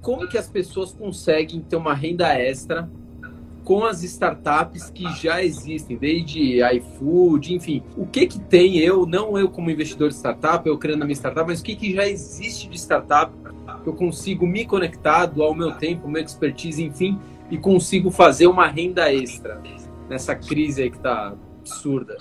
Como que as pessoas conseguem ter uma renda extra com as startups que já existem, desde iFood, enfim. O que que tem eu, não eu como investidor de startup, eu criando a minha startup, mas o que que já existe de startup que eu consigo me conectar ao meu tempo, meu expertise, enfim, e consigo fazer uma renda extra nessa crise aí que tá absurda.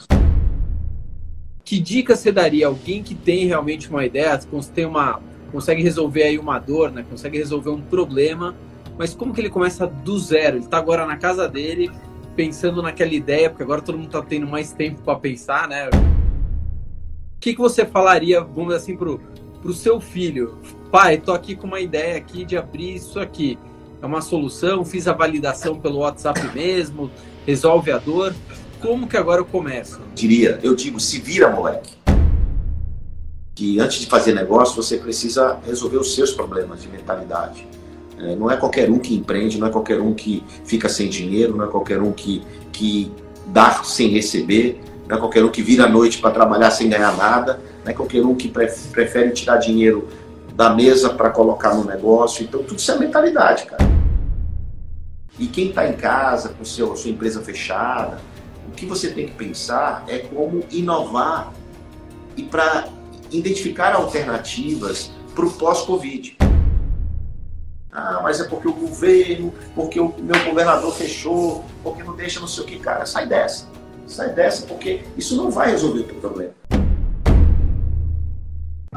Que dica você daria a alguém que tem realmente uma ideia, tem uma consegue resolver aí uma dor, né? Consegue resolver um problema mas como que ele começa do zero? Ele está agora na casa dele, pensando naquela ideia, porque agora todo mundo está tendo mais tempo para pensar, né? O que, que você falaria, vamos dizer assim, pro, pro seu filho? Pai, tô aqui com uma ideia aqui de abrir isso aqui. É uma solução, fiz a validação pelo WhatsApp mesmo, resolve a dor. Como que agora eu começo? Diria, eu digo, se vira, moleque. Que antes de fazer negócio, você precisa resolver os seus problemas de mentalidade é, não é qualquer um que empreende, não é qualquer um que fica sem dinheiro, não é qualquer um que, que dá sem receber, não é qualquer um que vira à noite para trabalhar sem ganhar nada, não é qualquer um que prefere tirar dinheiro da mesa para colocar no negócio. Então, tudo isso é mentalidade, cara. E quem está em casa, com seu, sua empresa fechada, o que você tem que pensar é como inovar e para identificar alternativas para o pós-Covid. Ah, mas é porque o governo, porque o meu governador fechou, porque não deixa não sei o que, cara. Sai dessa. Sai dessa, porque isso não vai resolver o teu problema.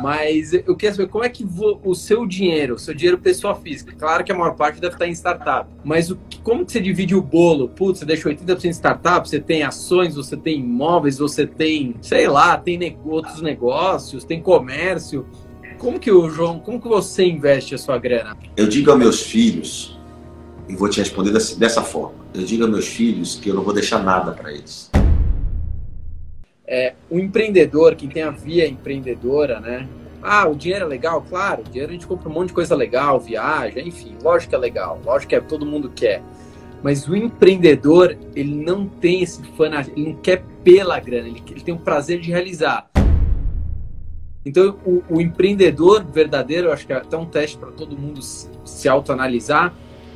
Mas eu quero saber como é que o seu dinheiro, o seu dinheiro pessoa física, claro que a maior parte deve estar em startup, mas o, como que você divide o bolo? Putz, você deixa 80% em startup, você tem ações, você tem imóveis, você tem, sei lá, tem outros negócios, tem comércio. Como que o João, como que você investe a sua grana? Eu digo aos meus filhos, e vou te responder dessa, dessa forma. Eu digo aos meus filhos que eu não vou deixar nada para eles. É, o empreendedor, que tem a via empreendedora, né? Ah, o dinheiro é legal? Claro, o dinheiro a gente compra um monte de coisa legal, viaja, enfim, lógico que é legal, lógico que é, todo mundo quer. Mas o empreendedor, ele não tem esse fanatismo, ele não quer pela grana, ele, ele tem o prazer de realizar. Então, o, o empreendedor verdadeiro, eu acho que é até um teste para todo mundo se, se autoanalisar.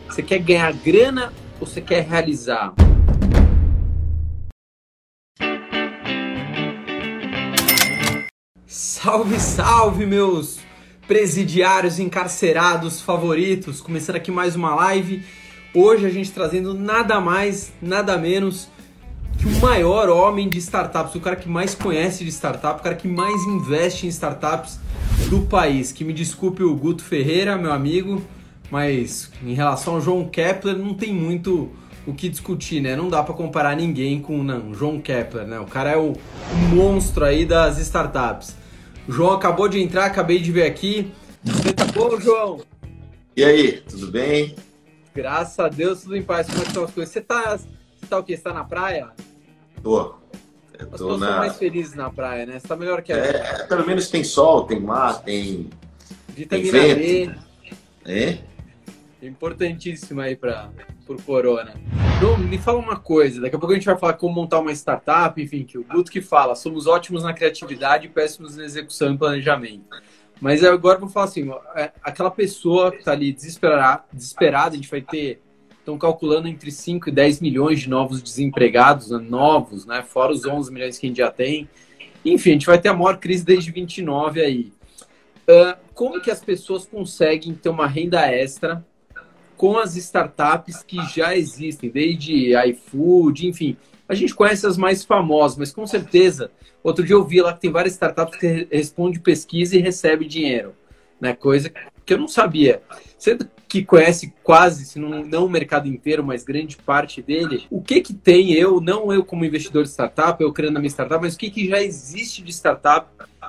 Você quer ganhar grana ou você quer realizar? Salve, salve, meus presidiários encarcerados favoritos. Começando aqui mais uma live. Hoje a gente trazendo nada mais, nada menos que o maior homem de startups, o cara que mais conhece de startup, o cara que mais investe em startups do país. Que me desculpe o Guto Ferreira, meu amigo, mas em relação ao João Kepler não tem muito o que discutir, né? Não dá para comparar ninguém com não, João Kepler, né? O cara é o, monstro aí das startups. O João acabou de entrar, acabei de ver aqui. Você tá bom, João? E aí, tudo bem? Graças a Deus, tudo em paz. Como é que estão as coisas? Você tá, você tá o quê? Você tá na praia? Tô. Eu As na... mais felizes na praia, né? Você tá melhor que a é, Pelo menos tem sol, tem mar, tem. Vitamina tem vento. É? Importantíssimo aí para o Corona. Me fala uma coisa, daqui a pouco a gente vai falar como montar uma startup, enfim, que o Guto que fala, somos ótimos na criatividade e péssimos na execução e planejamento. Mas agora vou falar assim, é, aquela pessoa que está ali desesperada, desesperada, a gente vai ter estão calculando entre 5 e 10 milhões de novos desempregados, né, novos, né, fora os 11 milhões que a gente já tem. Enfim, a gente vai ter a maior crise desde 29 aí. Uh, como que as pessoas conseguem ter uma renda extra com as startups que já existem, desde iFood, enfim. A gente conhece as mais famosas, mas com certeza, outro dia eu vi lá que tem várias startups que respondem pesquisa e recebe dinheiro, né? Coisa que eu não sabia. Você que conhece quase, se não, não o mercado inteiro, mas grande parte dele, o que que tem eu, não eu como investidor de startup, eu criando a minha startup, mas o que que já existe de startup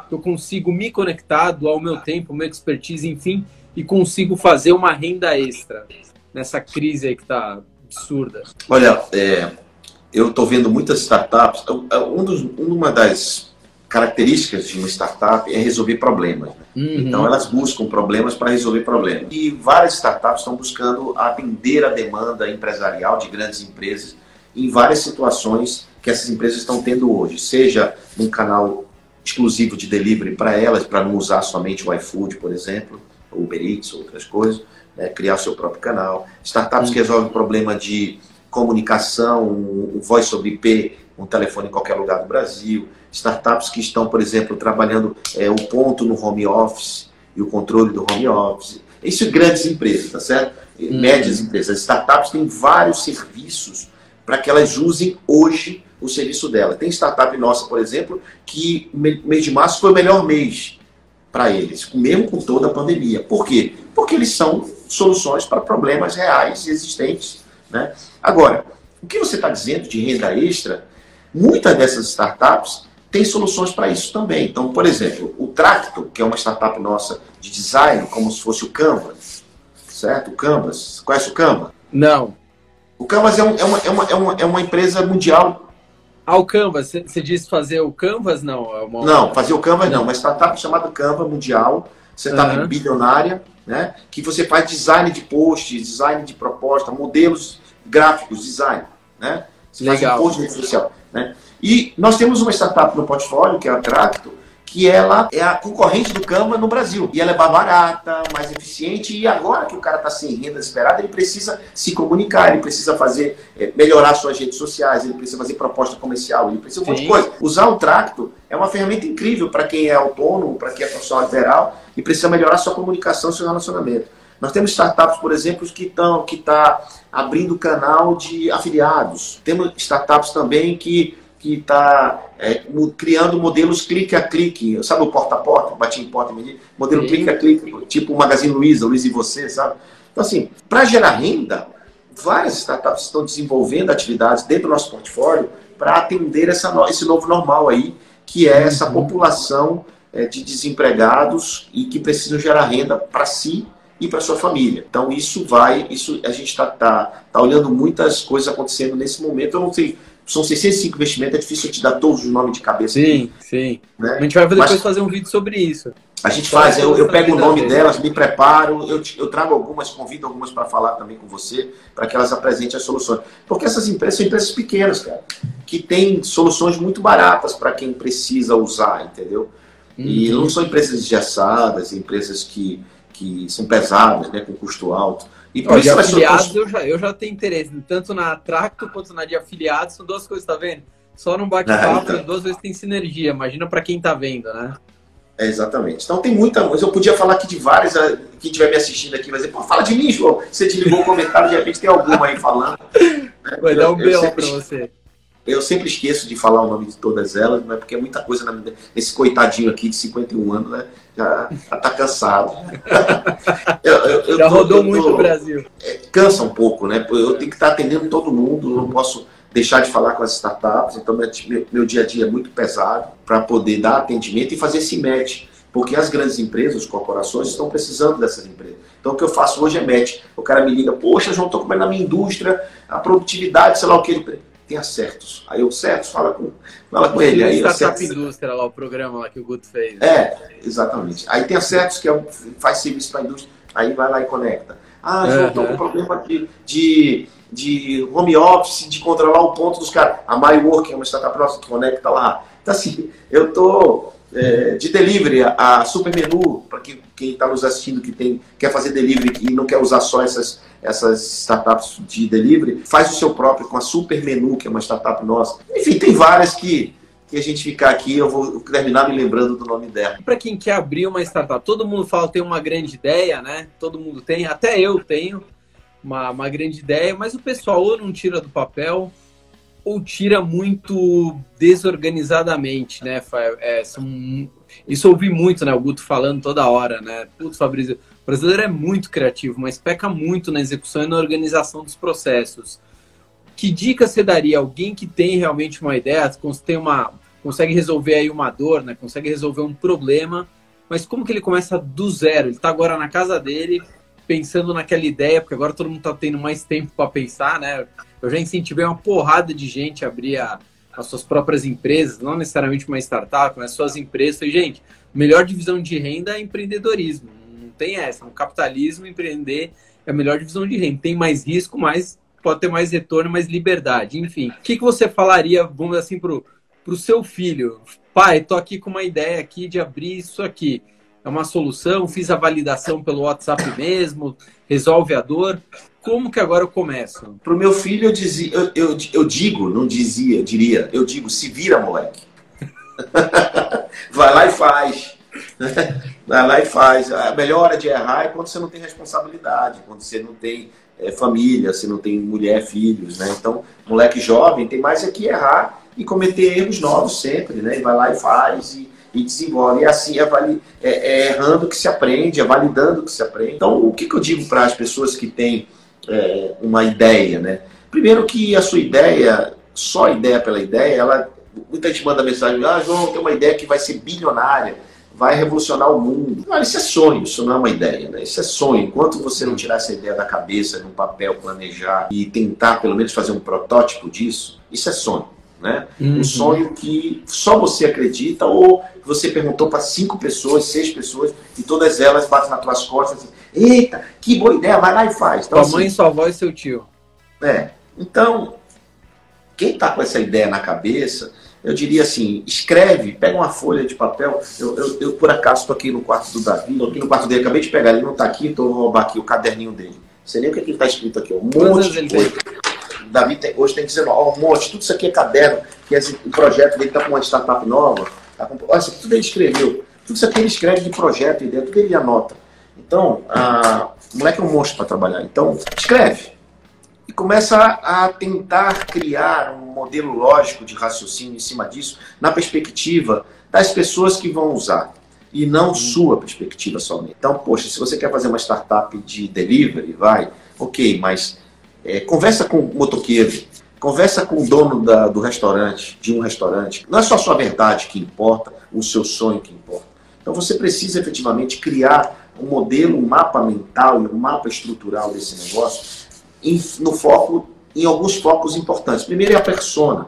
que eu consigo me conectar ao meu tempo, meu expertise, enfim, e consigo fazer uma renda extra nessa crise aí que está absurda? Olha, é, eu estou vendo muitas startups. Um dos, uma das características de uma startup é resolver problemas. Né? Uhum. Então elas buscam problemas para resolver problemas. E várias startups estão buscando atender a demanda empresarial de grandes empresas em várias situações que essas empresas estão tendo hoje, seja num canal exclusivo de delivery para elas, para não usar somente o iFood, por exemplo, Uber Eats, outras coisas, né? criar o seu próprio canal. Startups que resolvem o problema de comunicação, um voz sobre IP, um telefone em qualquer lugar do Brasil. Startups que estão, por exemplo, trabalhando é, o ponto no home office e o controle do home office. Isso grandes empresas, tá certo? Hum. Médias empresas. As startups têm vários serviços para que elas usem hoje o serviço dela. Tem startup nossa, por exemplo, que mês de março foi o melhor mês para eles, mesmo com toda a pandemia. Por quê? Porque eles são soluções para problemas reais e existentes. Né? Agora, o que você está dizendo de renda extra, muitas dessas startups têm soluções para isso também. Então, por exemplo, o Tracto, que é uma startup nossa de design, como se fosse o Canvas, certo? O Canvas. Conhece o Canvas? Não. O Canvas é, um, é, uma, é, uma, é, uma, é uma empresa mundial. Ah, o Canvas. Você disse fazer o Canvas? Não. É uma... Não, fazer o Canvas não. Uma startup chamada Canvas Mundial, startup uhum. bilionária, né? que você faz design de post, design de proposta, modelos gráficos, design. Né? Você Legal. faz um post social. Né? E nós temos uma startup no portfólio, que é a Tracto, que ela é a concorrente do Canva no Brasil. E ela é mais barata, mais eficiente, e agora que o cara está sem renda esperada, ele precisa se comunicar, ele precisa fazer, é, melhorar suas redes sociais, ele precisa fazer proposta comercial, ele precisa um monte de coisa. Usar o Tracto é uma ferramenta incrível para quem é autônomo, para quem é profissional liberal, e precisa melhorar sua comunicação seu relacionamento. Nós temos startups, por exemplo, que estão que tá abrindo canal de afiliados. Temos startups também que que está é, criando modelos clique a clique, sabe o porta a porta, bati em porta, modelo Sim. clique a clique, tipo o Magazine Luiza, Luiz e você, sabe? Então assim, para gerar renda, várias startups estão desenvolvendo atividades dentro do nosso portfólio para atender essa, esse novo normal aí, que é essa uhum. população é, de desempregados e que precisam gerar renda para si e para sua família. Então isso vai, isso a gente está tá, tá olhando muitas coisas acontecendo nesse momento. Eu não sei são 605 investimentos, é difícil te dar todos os nomes de cabeça. Sim, aqui, sim. Né? A gente vai depois Mas, fazer um vídeo sobre isso. A gente faz, eu, eu pego o nome delas, me preparo, eu, eu trago algumas, convido algumas para falar também com você, para que elas apresentem as soluções. Porque essas empresas são empresas pequenas, cara, que têm soluções muito baratas para quem precisa usar, entendeu? E uhum. não são empresas engessadas, empresas que, que são pesadas, né, com custo alto. E por isso afiliados eu já, eu já tenho interesse, tanto na Tracto quanto na de afiliados, são duas coisas, tá vendo? Só não bate-papo, ah, então. duas vezes tem sinergia. Imagina para quem tá vendo, né? É, exatamente. Então tem muita coisa. Eu podia falar aqui de várias. Quem estiver me assistindo aqui vai dizer, pô, fala de mim, João. Você te ligou o comentário, de repente tem alguma aí falando. Vai dar um belo para você. Eu sempre esqueço de falar o nome de todas elas, mas porque é muita coisa nesse coitadinho aqui de 51 anos, né? Já, já tá cansado. eu, eu, eu já tô, rodou muito o Brasil. É, cansa um pouco, né? Eu tenho que estar atendendo todo mundo, não posso deixar de falar com as startups, então meu, meu dia a dia é muito pesado para poder dar atendimento e fazer esse match. Porque as grandes empresas, as corporações, estão precisando dessas empresas. Então o que eu faço hoje é match. O cara me liga, poxa, João, estou comendo na minha indústria, a produtividade, sei lá o que tem acertos. Aí o certos fala com, fala com ele. Aí Startup Indústria lá, o programa lá que o Guto fez. É, exatamente. Aí tem acertos que é, faz serviço para a indústria, aí vai lá e conecta. Ah, João, estou com problema de, de, de home office, de controlar o ponto dos caras. A MyWork é uma startup nossa que conecta lá. Então assim, eu estou é, de delivery, a, super menu, para quem está nos assistindo que tem, quer fazer delivery e não quer usar só essas, essas startups de delivery, faz o seu próprio com a super menu, que é uma startup nossa. Enfim, tem várias que, que a gente ficar aqui, eu vou terminar me lembrando do nome dela. Para quem quer abrir uma startup, todo mundo fala tem uma grande ideia, né? Todo mundo tem, até eu tenho uma, uma grande ideia, mas o pessoal ou não tira do papel ou tira muito desorganizadamente, né? É, são, isso eu ouvi muito, né? O Guto falando toda hora, né? Putz, Fabrício, o brasileiro é muito criativo, mas peca muito na execução e na organização dos processos. Que dica você daria a alguém que tem realmente uma ideia, tem uma, consegue resolver aí uma dor, né? Consegue resolver um problema, mas como que ele começa do zero? Ele está agora na casa dele, pensando naquela ideia, porque agora todo mundo está tendo mais tempo para pensar, né? Eu já incentivei uma porrada de gente a abrir a, as suas próprias empresas, não necessariamente uma startup, mas suas empresas. E, gente, melhor divisão de renda é empreendedorismo. Não tem essa. No capitalismo, empreender é a melhor divisão de renda. Tem mais risco, mas pode ter mais retorno, mais liberdade. Enfim, o que, que você falaria, vamos assim, para o seu filho? Pai, tô aqui com uma ideia aqui de abrir isso aqui é uma solução, fiz a validação pelo WhatsApp mesmo, resolve a dor. Como que agora eu começo? Para o meu filho, eu, dizia, eu, eu, eu digo, não dizia, diria, eu digo, se vira, moleque. Vai lá e faz. Vai lá e faz. A melhor hora de errar é quando você não tem responsabilidade, quando você não tem é, família, você não tem mulher, filhos, né? Então, moleque jovem tem mais é que errar e cometer erros novos sempre, né? E vai lá e faz e, e desenvolve. E assim é, é, é, errando que se aprende, é validando que se aprende. Então, o que, que eu digo para as pessoas que têm é, uma ideia, né? Primeiro que a sua ideia, só ideia pela ideia, ela muita gente manda mensagem, ah, João, tem uma ideia que vai ser bilionária, vai revolucionar o mundo. Não, isso é sonho, isso não é uma ideia, né? Isso é sonho. Enquanto você não tirar essa ideia da cabeça, num papel, planejar e tentar pelo menos fazer um protótipo disso, isso é sonho. Né? Uhum. Um sonho que só você acredita ou você perguntou para cinco pessoas, seis pessoas e todas elas batem nas tuas costas assim, eita, que boa ideia, vai lá e faz. Então, Tua mãe, assim, sua avó e seu tio. É, então, quem está com essa ideia na cabeça, eu diria assim, escreve, pega uma folha de papel. Eu, eu, eu por acaso, estou aqui no quarto do Davi, estou aqui no quarto dele, acabei de pegar, ele não está aqui, então vou roubar aqui o caderninho dele. Não sei nem o que está escrito aqui, um monte de coisa. Davi tem, hoje tem 19, ó, um monte, tudo isso aqui é caderno, que esse, o projeto dele está com uma startup nova. Tá com, olha, isso aqui tudo ele escreveu. Tudo isso aqui ele escreve de projeto, ideia, tudo ele anota. Então, a, o moleque é um monstro para trabalhar. Então, escreve. E começa a, a tentar criar um modelo lógico de raciocínio em cima disso, na perspectiva das pessoas que vão usar e não sua perspectiva somente. Então, poxa, se você quer fazer uma startup de delivery, vai, ok, mas é, conversa com o motoqueiro, conversa com o dono da, do restaurante, de um restaurante. Não é só a sua verdade que importa, o seu sonho que importa. Então você precisa efetivamente criar um modelo, um mapa mental e um mapa estrutural desse negócio em, no foco, em alguns focos importantes. Primeiro é a persona,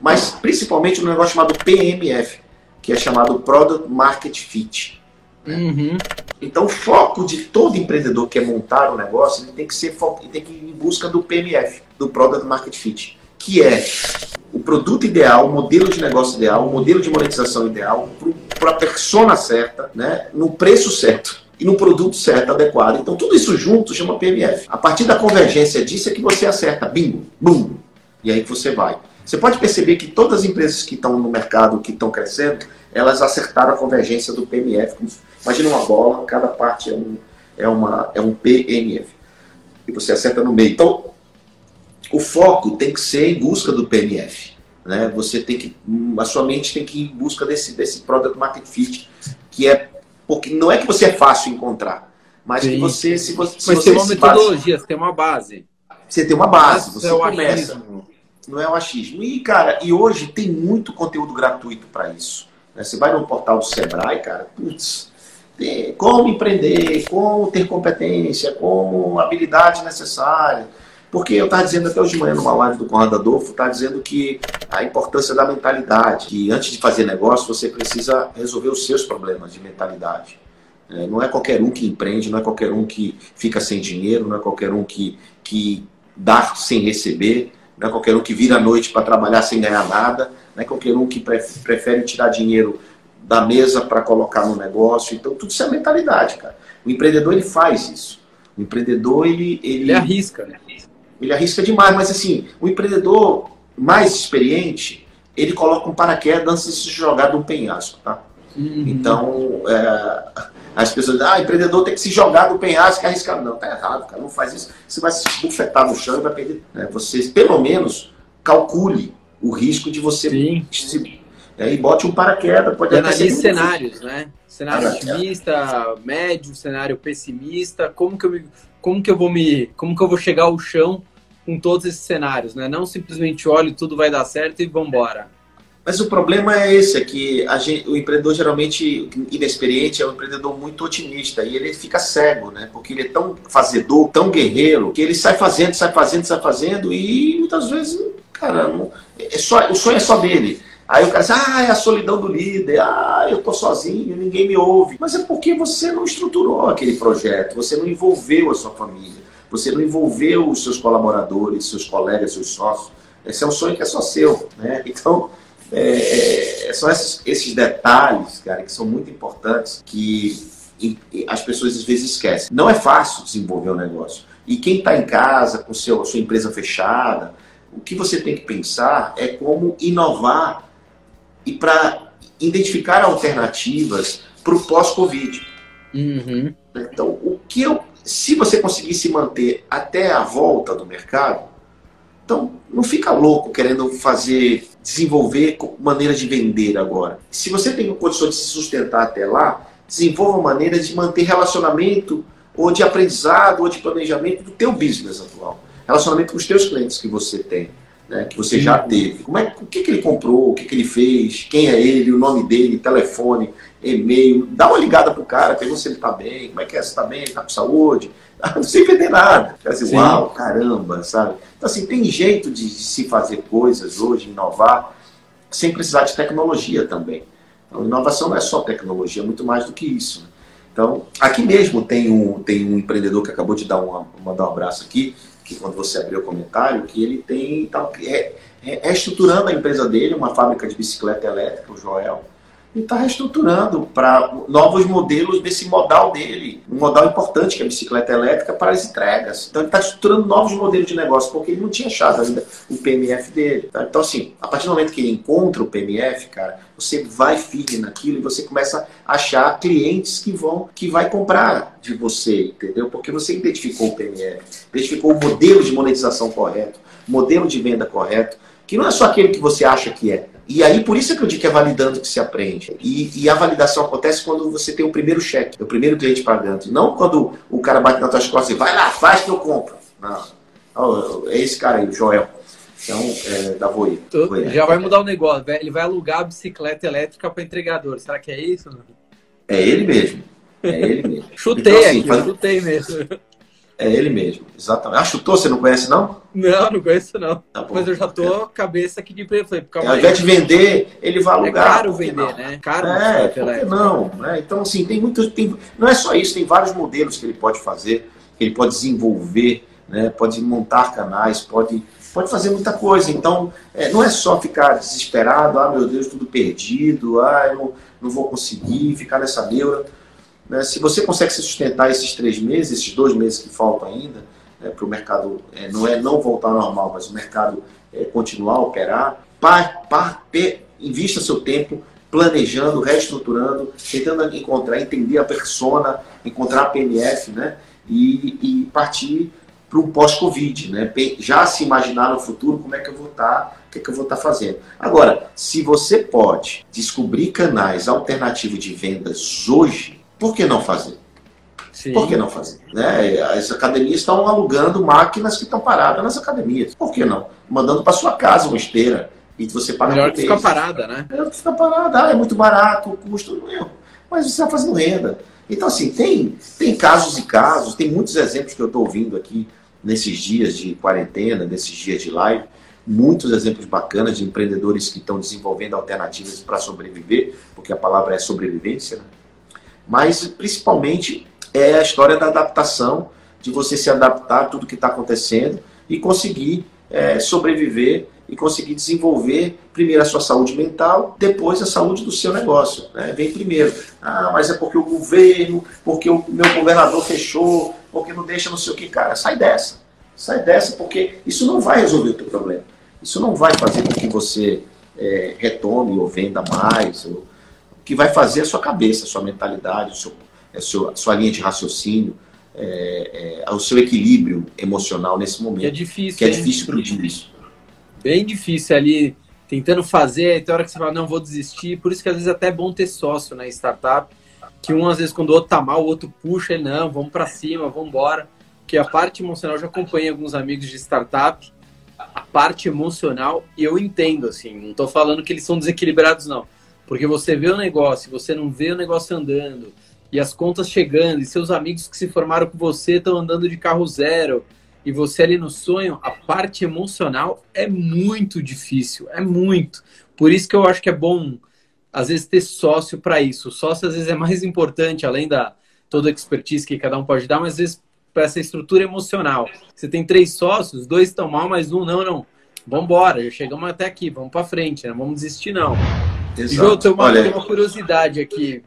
mas principalmente no negócio chamado PMF, que é chamado Product Market Fit. Uhum. Então, o foco de todo empreendedor que é montar um negócio, ele tem que ser ele tem que ir em busca do PMF, do Product Market Fit, que é o produto ideal, o modelo de negócio ideal, o modelo de monetização ideal, para a persona certa, né, no preço certo e no produto certo, adequado. Então, tudo isso junto chama PMF. A partir da convergência disso é que você acerta, bingo, bum, e aí que você vai. Você pode perceber que todas as empresas que estão no mercado, que estão crescendo, elas acertaram a convergência do PMF. Imagina uma bola, cada parte é um, é uma, é um PMF. E você acerta no meio. Então, o foco tem que ser em busca do PMF. Né? Você tem que, a sua mente tem que ir em busca desse, desse Product Market Fit, que é, porque não é que você é fácil encontrar, mas Sim. que você, se você, se mas você tem uma metodologia, você tem uma base. Você tem uma base, você é começa. Achismo. Não é o achismo. E, cara, e hoje tem muito conteúdo gratuito para isso. Né? Você vai no portal do Sebrae, cara, putz, como empreender, como ter competência, como habilidade necessária. Porque eu estava dizendo até hoje de manhã numa live do Conrado Adolfo, está dizendo que a importância da mentalidade, que antes de fazer negócio você precisa resolver os seus problemas de mentalidade. É, não é qualquer um que empreende, não é qualquer um que fica sem dinheiro, não é qualquer um que, que dá sem receber, não é qualquer um que vira à noite para trabalhar sem ganhar nada. Não é qualquer um que prefere tirar dinheiro da mesa para colocar no negócio. Então, tudo isso é mentalidade, cara. O empreendedor, ele faz isso. O empreendedor, ele... Ele, ele arrisca, né? Ele arrisca demais, mas assim, o empreendedor mais experiente, ele coloca um paraquedas antes de se jogar de um penhasco, tá? Uhum. Então, é, as pessoas dizem, ah, empreendedor tem que se jogar do penhasco e arriscar. Não, tá errado, cara, não faz isso. Você vai se bufetar no chão e vai perder. Né? Você, pelo menos, calcule o risco de você Sim. Se, é, e bote um paraquedas. Pode Analise cenários, né? Cenário otimista, médio, cenário pessimista. Como que eu me, como que eu vou me, como que eu vou chegar ao chão com todos esses cenários, né? Não simplesmente olho tudo vai dar certo e vamos embora. Mas o problema é esse, é que gente, o empreendedor geralmente inexperiente é um empreendedor muito otimista e ele fica cego, né? Porque ele é tão fazedor, tão guerreiro, que ele sai fazendo, sai fazendo, sai fazendo e muitas vezes Cara, não, é só, o sonho é só dele. Aí o cara diz, ah, é a solidão do líder, ah, eu tô sozinho, ninguém me ouve. Mas é porque você não estruturou aquele projeto, você não envolveu a sua família, você não envolveu os seus colaboradores, seus colegas, seus sócios. Esse é um sonho que é só seu, né? Então, é, é, são esses, esses detalhes, cara, que são muito importantes que as pessoas às vezes esquecem. Não é fácil desenvolver um negócio. E quem está em casa com seu, sua empresa fechada, o que você tem que pensar é como inovar e para identificar alternativas para o pós-Covid. Uhum. Então, o que eu, se você conseguir se manter até a volta do mercado, então não fica louco querendo fazer, desenvolver maneira de vender agora. Se você tem condições de se sustentar até lá, desenvolva maneiras de manter relacionamento ou de aprendizado ou de planejamento do teu business atual. Relacionamento com os teus clientes que você tem né, que você já teve. Como é, o que, que ele comprou, o que, que ele fez, quem é ele, o nome dele, telefone, e-mail. Dá uma ligada pro cara, pergunta se ele está bem, como é que é, se está bem, está com saúde. Não sem perder nada. Assim, uau, caramba, sabe? Então, assim, tem jeito de, de se fazer coisas hoje, inovar, sem precisar de tecnologia também. Então, inovação não é só tecnologia, é muito mais do que isso. Né? Então, aqui mesmo tem um, tem um empreendedor que acabou de dar uma, mandar um abraço aqui, que quando você abriu o comentário, que ele tem, tá, é, é, é estruturando a empresa dele, uma fábrica de bicicleta elétrica, o Joel, e está reestruturando para novos modelos desse modal dele, um modal importante que é a bicicleta elétrica para as entregas. Então ele está estruturando novos modelos de negócio, porque ele não tinha achado ainda o PMF dele. Tá? Então assim, a partir do momento que ele encontra o PMF, cara, você vai firme naquilo e você começa a achar clientes que vão, que vai comprar de você, entendeu? Porque você identificou o PMF, identificou o modelo de monetização correto, modelo de venda correto, que não é só aquele que você acha que é. E aí, por isso é que eu digo que é validando que se aprende. E, e, a validação acontece quando você tem o primeiro cheque, o primeiro cliente pagando. Não quando o cara bate na tua costas e vai lá, faz que eu compro. Não. É esse cara aí, o Joel. Então, é, da Voe. Já vai mudar o negócio. Ele vai alugar a bicicleta elétrica para entregador. Será que é isso? É ele mesmo. É ele mesmo. chutei então, assim, aqui, faz... chutei mesmo. É ele mesmo, exatamente. Ah, chutou, você não conhece, não? Não, não conheço, não. Tá Mas eu já tô cabeça aqui de falei, é, Ao invés de vender, ele vai alugar. É caro vender, não? né? Caro é, que não? É, então, assim, tem muito. Tem, não é só isso, tem vários modelos que ele pode fazer, que ele pode desenvolver, né? pode montar canais, pode, pode fazer muita coisa. Então, é, não é só ficar desesperado, ah, meu Deus, tudo perdido, ah, eu não, não vou conseguir, ficar nessa neura né? Se você consegue se sustentar esses três meses, esses dois meses que faltam ainda, né, para o mercado, é, não é não voltar ao normal, mas o mercado é, continuar a operar, par, par, per, invista seu tempo planejando, reestruturando, tentando encontrar, entender a persona, encontrar a PNF, né? E, e partir para um pós-Covid, né? Já se imaginar no futuro como é que eu vou estar, tá, o que, é que eu vou estar tá fazendo. Agora, se você pode descobrir canais alternativos de vendas hoje, por que não fazer? Sim. Por que não fazer? Né? As academias estão alugando máquinas que estão paradas nas academias. Por que não? Mandando para sua casa uma esteira e você paga Melhor que ficar parada, né? Melhor que ficar parada. Ah, é muito barato, o custo não é. Mas você está fazendo renda. Então, assim, tem, tem casos e casos, tem muitos exemplos que eu estou ouvindo aqui nesses dias de quarentena, nesses dias de live. Muitos exemplos bacanas de empreendedores que estão desenvolvendo alternativas para sobreviver, porque a palavra é sobrevivência, né? Mas principalmente é a história da adaptação, de você se adaptar a tudo que está acontecendo e conseguir é, sobreviver e conseguir desenvolver primeiro a sua saúde mental, depois a saúde do seu negócio. Né? Vem primeiro. Ah, mas é porque o governo, porque o meu governador fechou, porque não deixa não sei o que. Cara, sai dessa. Sai dessa, porque isso não vai resolver o teu problema. Isso não vai fazer com que você é, retome ou venda mais, ou, que vai fazer a sua cabeça, a sua mentalidade, o seu, a, sua, a sua linha de raciocínio, é, é, o seu equilíbrio emocional nesse momento. Que é difícil. Que é difícil explodir isso. Bem difícil ali, tentando fazer, tem hora que você fala, não, vou desistir. Por isso que às vezes é até bom ter sócio na startup, que um às vezes quando o outro tá mal, o outro puxa, ele, não, vamos para cima, vamos embora. Que a parte emocional, eu já acompanhei alguns amigos de startup, a parte emocional, eu entendo, assim, não tô falando que eles são desequilibrados, não porque você vê o negócio, você não vê o negócio andando, e as contas chegando, e seus amigos que se formaram com você estão andando de carro zero, e você ali no sonho, a parte emocional é muito difícil, é muito. Por isso que eu acho que é bom, às vezes, ter sócio para isso. O sócio, às vezes, é mais importante, além da toda a expertise que cada um pode dar, mas às vezes para essa estrutura emocional. Você tem três sócios, dois estão mal, mas um não, não vamos embora, chegamos até aqui, vamos para frente, né? Vamos desistir não. Exato. João, tem uma, tem uma curiosidade aqui.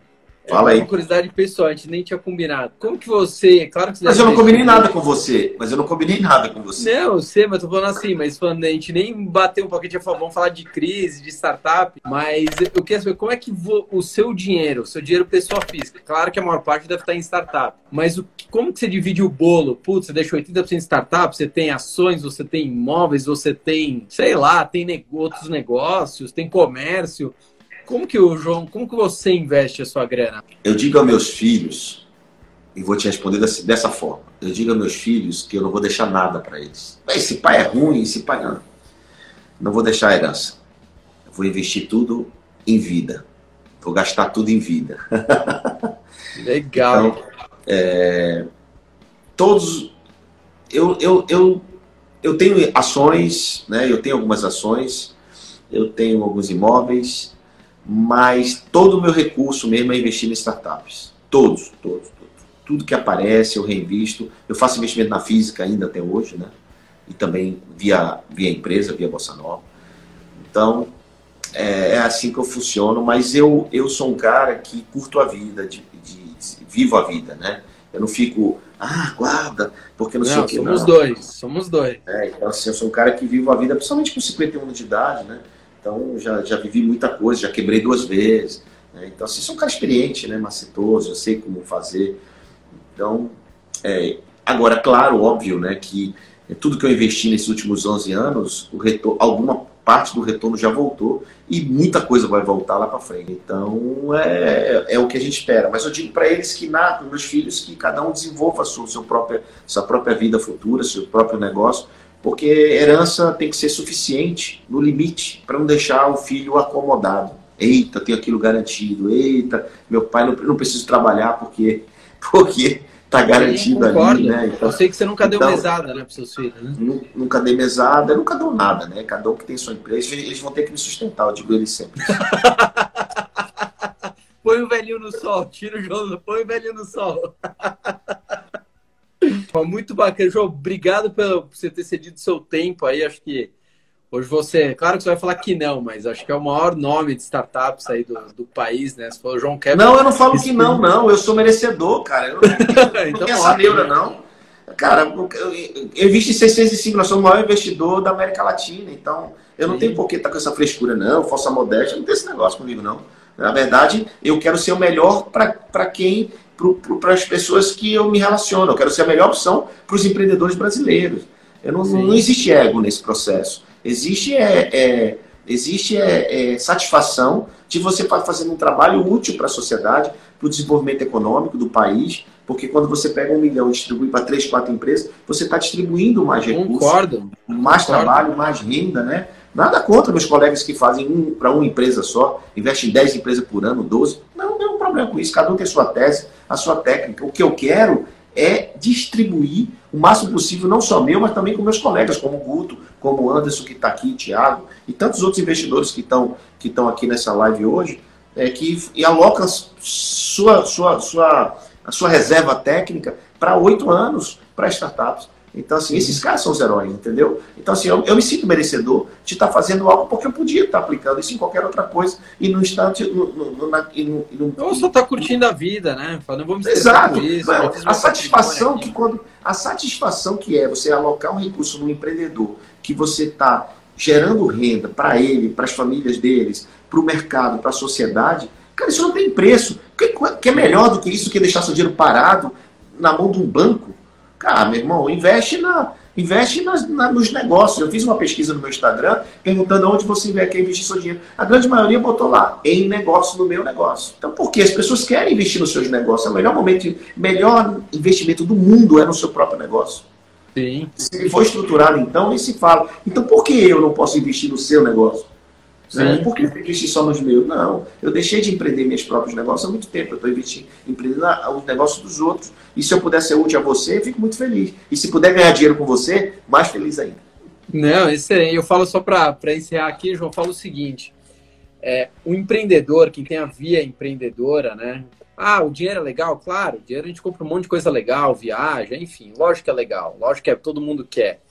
Fala aí. Uma curiosidade pessoal, a gente nem tinha combinado. Como que você. Claro que você Mas eu não combinei nada com você. Mas eu não combinei nada com você. Não, eu sei, mas tô falando assim, mas falando, a gente nem bateu um pouquinho, falou, vamos falar de crise, de startup. Mas eu queria saber como é que o seu dinheiro, o seu dinheiro pessoa física, claro que a maior parte deve estar em startup. Mas o, como que você divide o bolo? Putz, você deixa 80% em startup, você tem ações, você tem imóveis, você tem, sei lá, tem outros negócios, tem comércio. Como que o João, como que você investe a sua grana? Eu digo aos meus filhos, e vou te responder dessa, dessa forma. Eu digo aos meus filhos que eu não vou deixar nada para eles. Esse pai é ruim, esse pai não. Não vou deixar a herança. Eu vou investir tudo em vida. Vou gastar tudo em vida. Legal. Então, é, todos. Eu, eu, eu, eu tenho ações, né? eu tenho algumas ações, eu tenho alguns imóveis, mas todo o meu recurso mesmo é investir em startups. Todos, todos, todos. Tudo que aparece eu reinvisto. Eu faço investimento na física ainda até hoje, né? E também via, via empresa, via Bossa Nova. Então, é, é assim que eu funciono, mas eu, eu sou um cara que curto a vida, de, de, de vivo a vida, né? Eu não fico, ah, guarda, porque não, não sei o que. Somos não. dois, somos dois. É, então, assim, eu sou um cara que vivo a vida, principalmente com 51 anos de idade, né? Então, já, já vivi muita coisa, já quebrei duas vezes. Né? Então, assim, sou um cara experiente, né? macetoso, eu sei como fazer. Então, é, agora, claro, óbvio, né, que tudo que eu investi nesses últimos 11 anos, o retorno, alguma parte do retorno já voltou e muita coisa vai voltar lá para frente. Então, é, é o que a gente espera. Mas eu digo para eles que, na, meus filhos, que cada um desenvolva a sua, sua, própria, sua própria vida futura, seu próprio negócio, porque herança tem que ser suficiente, no limite, para não deixar o filho acomodado. Eita, tenho aquilo garantido. Eita, meu pai não, não preciso trabalhar porque porque tá garantido ali, né? Então, eu sei que você nunca então, deu mesada, né, para seus filhos, né? Nunca dei mesada, nunca dou nada, né? Cada um que tem sua empresa, eles vão ter que me sustentar, eu digo eles sempre. põe o velhinho no sol, tira o João, põe o velhinho no sol. Muito bacana, João. Obrigado por você ter cedido seu tempo aí. Acho que hoje você, claro que você vai falar que não, mas acho que é o maior nome de startups aí do, do país, né? For o João Kevin. Não, eu não falo que não, não. Eu sou merecedor, cara. Eu não, eu então, tenho essa neura, não. Cara, eu invisto em 605, nós somos o maior investidor da América Latina, então eu não Sim. tenho por que estar com essa frescura, não, falsa modéstia, não tem esse negócio comigo, não. Na verdade, eu quero ser o melhor para quem para as pessoas que eu me relaciono. Eu quero ser a melhor opção para os empreendedores brasileiros. Eu não, não, existe ego nesse processo. Existe, é, é existe é, é, satisfação de você estar fazendo um trabalho útil para a sociedade, para o desenvolvimento econômico do país, porque quando você pega um milhão e distribui para três, quatro empresas, você está distribuindo mais recursos, Concordo. mais Concordo. trabalho, mais renda, né? Nada contra meus colegas que fazem um para uma empresa só, investem em 10 empresas por ano, 12. Não, não tem um problema com isso. Cada um tem sua tese, a sua técnica. O que eu quero é distribuir o máximo possível, não só meu, mas também com meus colegas, como o Guto, como o Anderson, que está aqui, Thiago, e tantos outros investidores que estão que aqui nessa live hoje, é, que e alocam sua, sua, sua, a sua reserva técnica para oito anos para startups. Então, assim, esses caras são os heróis, entendeu? Então, assim, eu, eu me sinto merecedor de estar fazendo algo porque eu podia estar aplicando isso em qualquer outra coisa e no instante. No, no, na, no, no, Ou só está curtindo a vida, né? Falando, vamos Exato. Isso, a satisfação que quando. A satisfação que é você alocar um recurso no empreendedor que você está gerando renda para ele, para as famílias deles, para o mercado, para a sociedade, cara, isso não tem preço. O que, que é melhor do que isso que deixar seu dinheiro parado na mão de um banco? Cara, meu irmão, investe na, investe nas, na, nos negócios. Eu fiz uma pesquisa no meu Instagram perguntando onde você quer investir seu dinheiro. A grande maioria botou lá, em negócio, no meu negócio. Então, por quê? As pessoas querem investir nos seus negócios. É o melhor momento, melhor investimento do mundo é no seu próprio negócio. Sim. Se ele for estruturado, então, nem se fala. Então, por que eu não posso investir no seu negócio? Né? Por que investir só nos meus? Não, eu deixei de empreender meus próprios negócios há muito tempo. Eu estou investindo, empreendendo os negócios dos outros. E se eu puder ser útil a você, eu fico muito feliz. E se puder ganhar dinheiro com você, mais feliz ainda. Não, excelente. Eu falo só para encerrar aqui, João, eu falo o seguinte. É, o empreendedor, quem tem a via empreendedora, né? Ah, o dinheiro é legal? Claro, o dinheiro a gente compra um monte de coisa legal, viaja, enfim, lógico que é legal, lógico que é, todo mundo quer.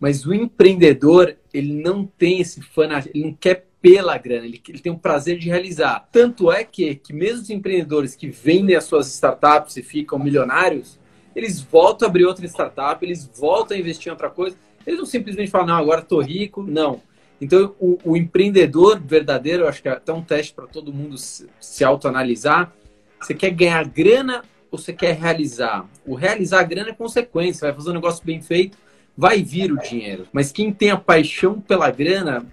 Mas o empreendedor, ele não tem esse fanatismo, ele não quer pela grana, ele, ele tem o prazer de realizar. Tanto é que, que mesmo os empreendedores que vendem as suas startups e ficam milionários, eles voltam a abrir outra startup, eles voltam a investir em outra coisa. Eles não simplesmente falam, não, agora estou rico. Não. Então, o, o, empreendedor verdadeiro, eu acho que é até um teste para todo mundo se, se autoanalisar. Você quer ganhar grana ou você quer realizar? O realizar a grana é consequência, vai fazer um negócio bem feito, vai vir o dinheiro. Mas quem tem a paixão pela grana,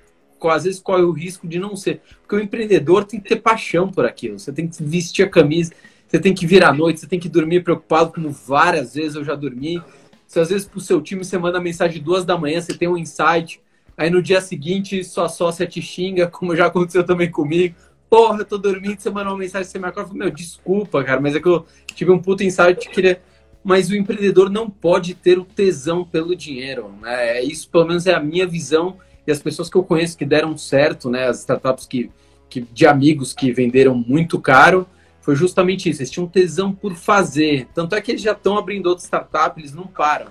às vezes corre o risco de não ser. Porque o empreendedor tem que ter paixão por aquilo. Você tem que vestir a camisa, você tem que vir à noite, você tem que dormir preocupado, como várias vezes eu já dormi. Se às vezes pro seu time você manda mensagem duas da manhã, você tem um insight, aí no dia seguinte sua sócia te xinga, como já aconteceu também comigo. Porra, eu tô dormindo, você mandou uma mensagem, você me acorda, meu, desculpa, cara, mas é que eu tive um puto insight, queria mas o empreendedor não pode ter o tesão pelo dinheiro. Né? É isso, pelo menos, é a minha visão e as pessoas que eu conheço que deram certo, né, as startups que, que de amigos que venderam muito caro, foi justamente isso. Eles tinham tesão por fazer. Tanto é que eles já estão abrindo outras startups, eles não param.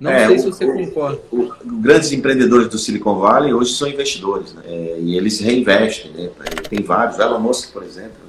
Não é, sei o, se você o, concorda. O, grandes empreendedores do Silicon Valley hoje são investidores, né? É, e eles reinvestem, né? Tem vários, Elon Musk, por exemplo?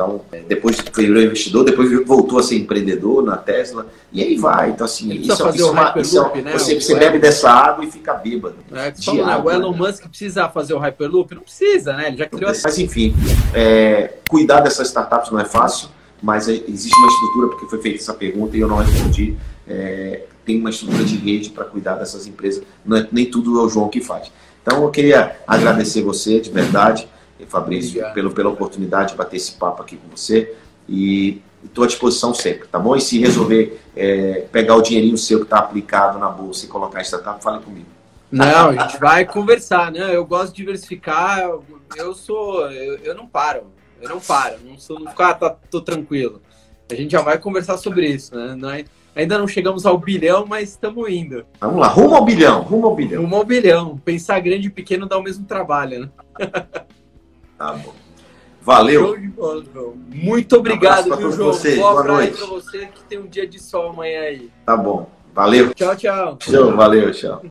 Então, é, depois virou investidor, depois voltou a ser empreendedor na Tesla, e aí vai. Então, assim, isso, fazer isso, o uma, isso é, né? você, você bebe dessa água e fica bêbado. É, né? água, o Elon né? Musk precisa fazer o Hyperloop? Não precisa, né? Ele já criou Mas, enfim, é, cuidar dessas startups não é fácil, mas é, existe uma estrutura, porque foi feita essa pergunta e eu não respondi. É, tem uma estrutura de rede para cuidar dessas empresas, não é, nem tudo é o João que faz. Então, eu queria agradecer você, de verdade. Fabrício, pelo, pela oportunidade de bater esse papo aqui com você. E estou à disposição sempre, tá bom? E se resolver é, pegar o dinheirinho seu que está aplicado na bolsa e colocar em startup, fale comigo. Não, a gente vai conversar, né? Eu gosto de diversificar, eu sou, eu, eu não paro, eu não paro, não sou, não ficar, ah, tá, tô tranquilo. A gente já vai conversar sobre isso, né? Não é, ainda não chegamos ao bilhão, mas estamos indo. Vamos lá, rumo ao bilhão, rumo ao bilhão. Rumo ao bilhão. Pensar grande e pequeno dá o mesmo trabalho, né? Tá bom. Valeu. Muito obrigado, um viu, João? Vocês. Boa, Boa noite. pra você que tem um dia de sol amanhã aí. Tá bom. Valeu. Tchau, tchau. Tchau, valeu, tchau.